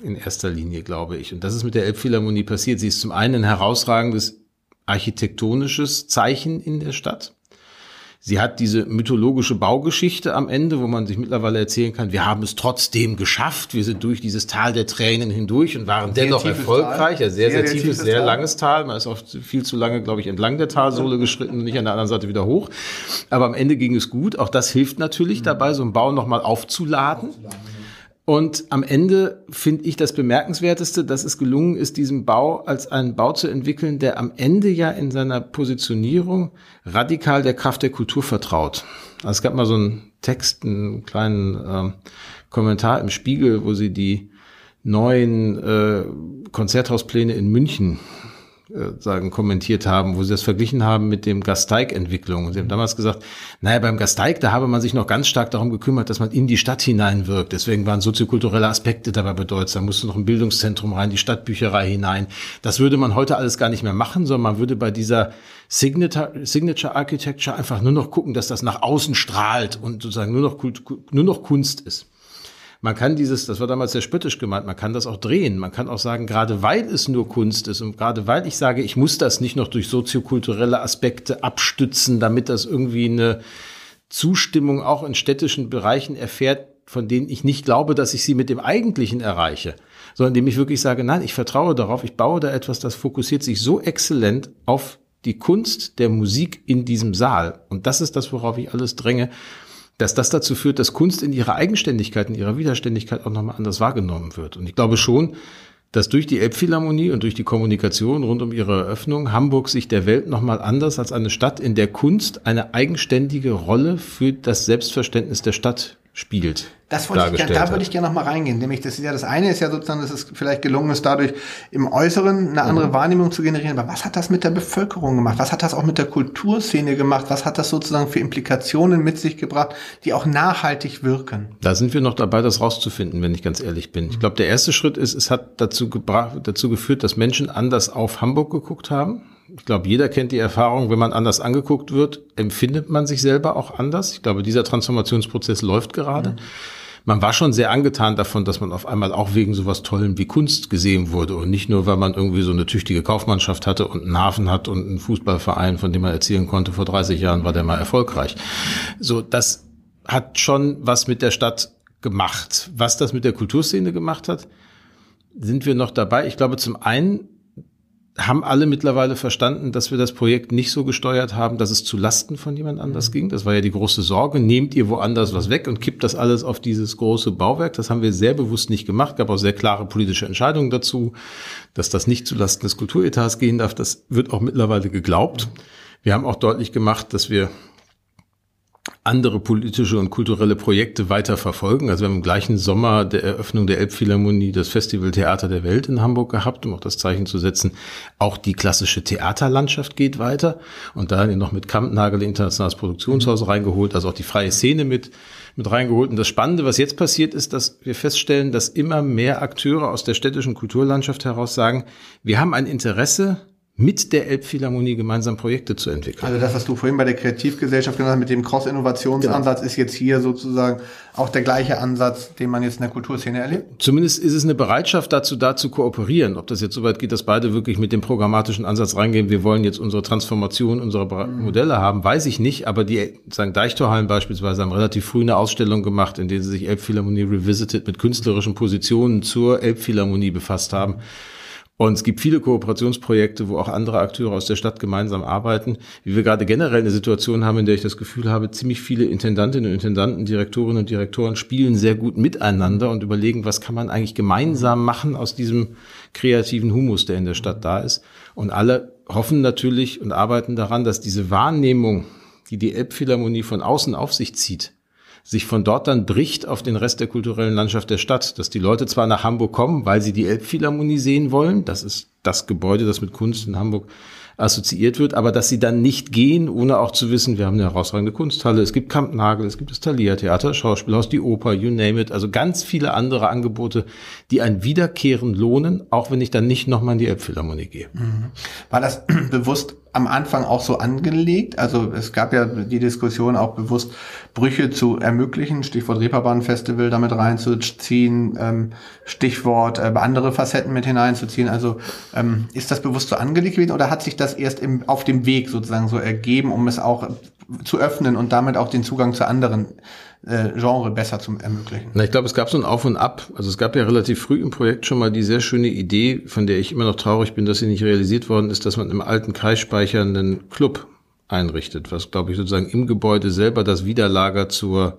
in erster Linie, glaube ich. Und das ist mit der Elbphilharmonie passiert. Sie ist zum einen ein herausragendes architektonisches Zeichen in der Stadt. Sie hat diese mythologische Baugeschichte am Ende, wo man sich mittlerweile erzählen kann, wir haben es trotzdem geschafft, wir sind durch dieses Tal der Tränen hindurch und waren sehr dennoch erfolgreich. Ja, sehr, sehr, sehr tiefes, sehr Tal. langes Tal. Man ist oft viel zu lange, glaube ich, entlang der Talsohle geschritten und nicht an der anderen Seite wieder hoch. Aber am Ende ging es gut. Auch das hilft natürlich mhm. dabei, so einen Bau nochmal aufzuladen. aufzuladen und am Ende finde ich das Bemerkenswerteste, dass es gelungen ist, diesen Bau als einen Bau zu entwickeln, der am Ende ja in seiner Positionierung radikal der Kraft der Kultur vertraut. Also es gab mal so einen Text, einen kleinen äh, Kommentar im Spiegel, wo sie die neuen äh, Konzerthauspläne in München sagen, kommentiert haben, wo sie das verglichen haben mit dem Gasteig-Entwicklung. Sie haben damals gesagt, naja, beim Gasteig, da habe man sich noch ganz stark darum gekümmert, dass man in die Stadt hineinwirkt. Deswegen waren soziokulturelle Aspekte dabei bedeutsam. Musste noch ein Bildungszentrum rein, die Stadtbücherei hinein. Das würde man heute alles gar nicht mehr machen, sondern man würde bei dieser Signature, Signature Architecture einfach nur noch gucken, dass das nach außen strahlt und sozusagen nur noch, Kult, nur noch Kunst ist. Man kann dieses, das war damals sehr spöttisch gemeint, man kann das auch drehen. Man kann auch sagen, gerade weil es nur Kunst ist und gerade weil ich sage, ich muss das nicht noch durch soziokulturelle Aspekte abstützen, damit das irgendwie eine Zustimmung auch in städtischen Bereichen erfährt, von denen ich nicht glaube, dass ich sie mit dem Eigentlichen erreiche, sondern indem ich wirklich sage, nein, ich vertraue darauf, ich baue da etwas, das fokussiert sich so exzellent auf die Kunst der Musik in diesem Saal. Und das ist das, worauf ich alles dränge dass das dazu führt, dass Kunst in ihrer Eigenständigkeit, in ihrer Widerständigkeit auch nochmal anders wahrgenommen wird. Und ich glaube schon, dass durch die Elbphilharmonie und durch die Kommunikation rund um ihre Eröffnung Hamburg sich der Welt nochmal anders als eine Stadt, in der Kunst eine eigenständige Rolle für das Selbstverständnis der Stadt spielt. Das wollte ich gerne, da würde ich gerne noch mal reingehen. Nämlich, das ist ja das eine ist ja sozusagen, dass es vielleicht gelungen ist, dadurch im Äußeren eine andere mhm. Wahrnehmung zu generieren. Aber was hat das mit der Bevölkerung gemacht? Was hat das auch mit der Kulturszene gemacht? Was hat das sozusagen für Implikationen mit sich gebracht, die auch nachhaltig wirken? Da sind wir noch dabei, das rauszufinden, wenn ich ganz ehrlich bin. Ich glaube, der erste Schritt ist, es hat dazu gebracht, dazu geführt, dass Menschen anders auf Hamburg geguckt haben ich glaube, jeder kennt die Erfahrung, wenn man anders angeguckt wird, empfindet man sich selber auch anders. Ich glaube, dieser Transformationsprozess läuft gerade. Mhm. Man war schon sehr angetan davon, dass man auf einmal auch wegen sowas Tollem wie Kunst gesehen wurde und nicht nur, weil man irgendwie so eine tüchtige Kaufmannschaft hatte und einen Hafen hat und einen Fußballverein, von dem man erzählen konnte, vor 30 Jahren war der mal erfolgreich. So, das hat schon was mit der Stadt gemacht. Was das mit der Kulturszene gemacht hat, sind wir noch dabei. Ich glaube, zum einen haben alle mittlerweile verstanden, dass wir das Projekt nicht so gesteuert haben, dass es zu Lasten von jemand anders mhm. ging. Das war ja die große Sorge. Nehmt ihr woanders was weg und kippt das alles auf dieses große Bauwerk? Das haben wir sehr bewusst nicht gemacht. Gab auch sehr klare politische Entscheidungen dazu, dass das nicht zu Lasten des Kulturetats gehen darf. Das wird auch mittlerweile geglaubt. Wir haben auch deutlich gemacht, dass wir andere politische und kulturelle Projekte weiter verfolgen. Also wir haben im gleichen Sommer der Eröffnung der Elbphilharmonie das Festival Theater der Welt in Hamburg gehabt, um auch das Zeichen zu setzen. Auch die klassische Theaterlandschaft geht weiter und da noch mit Kampnagel internationales Produktionshaus reingeholt, also auch die freie Szene mit mit reingeholt. Und das Spannende, was jetzt passiert, ist, dass wir feststellen, dass immer mehr Akteure aus der städtischen Kulturlandschaft heraus sagen, wir haben ein Interesse mit der Elbphilharmonie gemeinsam Projekte zu entwickeln. Also das, was du vorhin bei der Kreativgesellschaft genannt hast, mit dem Cross-Innovationsansatz, genau. ist jetzt hier sozusagen auch der gleiche Ansatz, den man jetzt in der Kulturszene erlebt? Zumindest ist es eine Bereitschaft dazu, da zu kooperieren. Ob das jetzt so weit geht, dass beide wirklich mit dem programmatischen Ansatz reingehen, wir wollen jetzt unsere Transformation unserer mhm. Modelle haben, weiß ich nicht. Aber die sagen Deichtorhallen beispielsweise haben relativ früh eine Ausstellung gemacht, in der sie sich Elbphilharmonie Revisited mit künstlerischen Positionen zur Elbphilharmonie befasst haben. Und es gibt viele Kooperationsprojekte, wo auch andere Akteure aus der Stadt gemeinsam arbeiten. Wie wir gerade generell eine Situation haben, in der ich das Gefühl habe, ziemlich viele Intendantinnen und Intendanten, Direktorinnen und Direktoren spielen sehr gut miteinander und überlegen, was kann man eigentlich gemeinsam machen aus diesem kreativen Humus, der in der Stadt da ist. Und alle hoffen natürlich und arbeiten daran, dass diese Wahrnehmung, die die Elbphilharmonie von außen auf sich zieht, sich von dort dann bricht auf den Rest der kulturellen Landschaft der Stadt. Dass die Leute zwar nach Hamburg kommen, weil sie die Elbphilharmonie sehen wollen, das ist das Gebäude, das mit Kunst in Hamburg assoziiert wird, aber dass sie dann nicht gehen, ohne auch zu wissen, wir haben eine herausragende Kunsthalle, es gibt Kampnagel, es gibt das Thalia Theater, Schauspielhaus, die Oper, you name it, also ganz viele andere Angebote, die ein Wiederkehren lohnen, auch wenn ich dann nicht nochmal in die Elbphilharmonie gehe. Mhm. War das bewusst am Anfang auch so angelegt? Also es gab ja die Diskussion auch bewusst Brüche zu ermöglichen, Stichwort Reeperbahn-Festival damit reinzuziehen, ähm, Stichwort äh, andere Facetten mit hineinzuziehen. Also ähm, ist das bewusst so angelegt gewesen oder hat sich das erst im, auf dem Weg sozusagen so ergeben, um es auch zu öffnen und damit auch den Zugang zu anderen äh, Genre besser zu ermöglichen. Na, ich glaube, es gab so ein Auf und Ab. Also es gab ja relativ früh im Projekt schon mal die sehr schöne Idee, von der ich immer noch traurig bin, dass sie nicht realisiert worden ist, dass man im alten Kreisspeicher einen Club einrichtet, was, glaube ich, sozusagen im Gebäude selber das Widerlager zur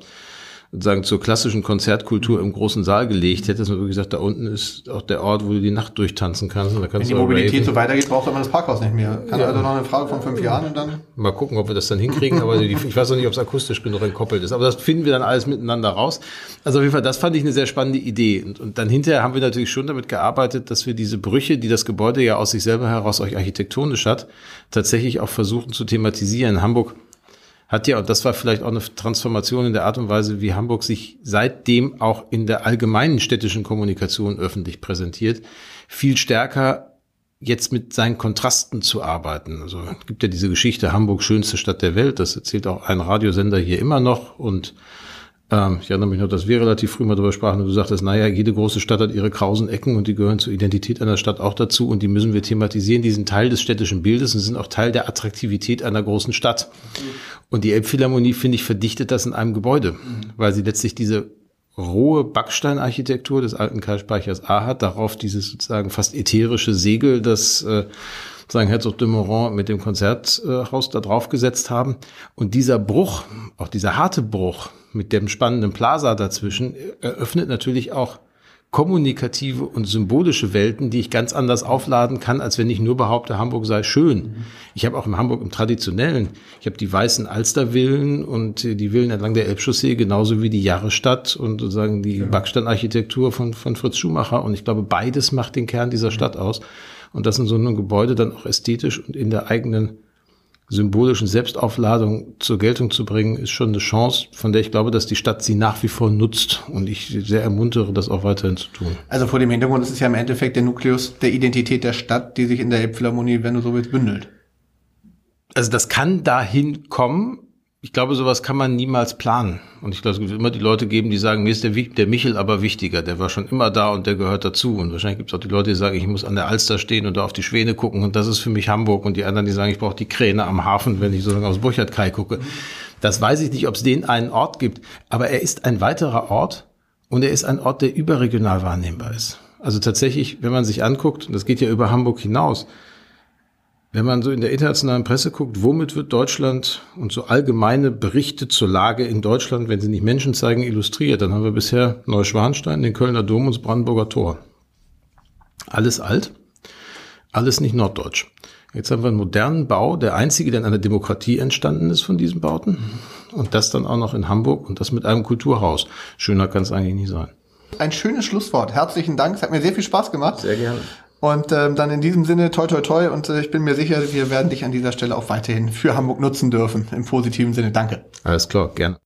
sozusagen zur klassischen Konzertkultur im großen Saal gelegt hätte, dass man wirklich gesagt, da unten ist auch der Ort, wo du die Nacht durchtanzen kannst. Und da kannst Wenn die Mobilität so weitergeht, braucht man das Parkhaus nicht mehr. Kann ja. also noch eine Frage von fünf Jahren und dann? Mal gucken, ob wir das dann hinkriegen, aber die, ich weiß noch nicht, ob es akustisch genug entkoppelt ist. Aber das finden wir dann alles miteinander raus. Also auf jeden Fall, das fand ich eine sehr spannende Idee. Und, und dann hinterher haben wir natürlich schon damit gearbeitet, dass wir diese Brüche, die das Gebäude ja aus sich selber heraus auch architektonisch hat, tatsächlich auch versuchen zu thematisieren. Hamburg hat ja, und das war vielleicht auch eine Transformation in der Art und Weise, wie Hamburg sich seitdem auch in der allgemeinen städtischen Kommunikation öffentlich präsentiert, viel stärker jetzt mit seinen Kontrasten zu arbeiten. Also gibt ja diese Geschichte Hamburg schönste Stadt der Welt, das erzählt auch ein Radiosender hier immer noch und ähm, ich erinnere mich noch, dass wir relativ früh mal darüber sprachen und du sagtest, naja, jede große Stadt hat ihre krausen Ecken und die gehören zur Identität einer Stadt auch dazu und die müssen wir thematisieren. Die sind Teil des städtischen Bildes und sind auch Teil der Attraktivität einer großen Stadt. Und die Elbphilharmonie, finde ich, verdichtet das in einem Gebäude, weil sie letztlich diese rohe Backsteinarchitektur des alten Karlspeichers A hat, darauf dieses sozusagen fast ätherische Segel, das äh, sozusagen Herzog de Moran mit dem Konzerthaus da drauf gesetzt haben. Und dieser Bruch, auch dieser harte Bruch, mit dem spannenden Plaza dazwischen eröffnet natürlich auch kommunikative und symbolische Welten, die ich ganz anders aufladen kann, als wenn ich nur behaupte, Hamburg sei schön. Ich habe auch in Hamburg im Traditionellen, ich habe die weißen Alstervillen und die Villen entlang der Elbchaussee, genauso wie die Jahrestadt und sozusagen die ja. Backsteinarchitektur von, von Fritz Schumacher. Und ich glaube, beides macht den Kern dieser Stadt aus. Und das in so einem Gebäude dann auch ästhetisch und in der eigenen symbolischen Selbstaufladung zur Geltung zu bringen, ist schon eine Chance, von der ich glaube, dass die Stadt sie nach wie vor nutzt und ich sehr ermuntere, das auch weiterhin zu tun. Also vor dem Hintergrund ist es ja im Endeffekt der Nukleus der Identität der Stadt, die sich in der Elbphilharmonie, wenn du so willst, bündelt. Also das kann dahin kommen, ich glaube, sowas kann man niemals planen. Und ich glaube, es wird immer die Leute geben, die sagen, mir ist der, der Michel aber wichtiger. Der war schon immer da und der gehört dazu. Und wahrscheinlich gibt es auch die Leute, die sagen, ich muss an der Alster stehen und da auf die Schwäne gucken und das ist für mich Hamburg. Und die anderen, die sagen, ich brauche die Kräne am Hafen, wenn ich so lange aufs Burchard-Kai gucke. Das weiß ich nicht, ob es den einen Ort gibt. Aber er ist ein weiterer Ort und er ist ein Ort, der überregional wahrnehmbar ist. Also tatsächlich, wenn man sich anguckt, und das geht ja über Hamburg hinaus, wenn man so in der internationalen Presse guckt, womit wird Deutschland und so allgemeine Berichte zur Lage in Deutschland, wenn sie nicht Menschen zeigen, illustriert, dann haben wir bisher Neuschwanstein, den Kölner Dom und das Brandenburger Tor. Alles alt, alles nicht norddeutsch. Jetzt haben wir einen modernen Bau, der einzige, der in einer Demokratie entstanden ist von diesen Bauten. Und das dann auch noch in Hamburg und das mit einem Kulturhaus. Schöner kann es eigentlich nicht sein. Ein schönes Schlusswort. Herzlichen Dank. Es hat mir sehr viel Spaß gemacht. Sehr gerne. Und ähm, dann in diesem Sinne, toi, toi, toi. Und äh, ich bin mir sicher, wir werden dich an dieser Stelle auch weiterhin für Hamburg nutzen dürfen. Im positiven Sinne. Danke. Alles klar, gerne.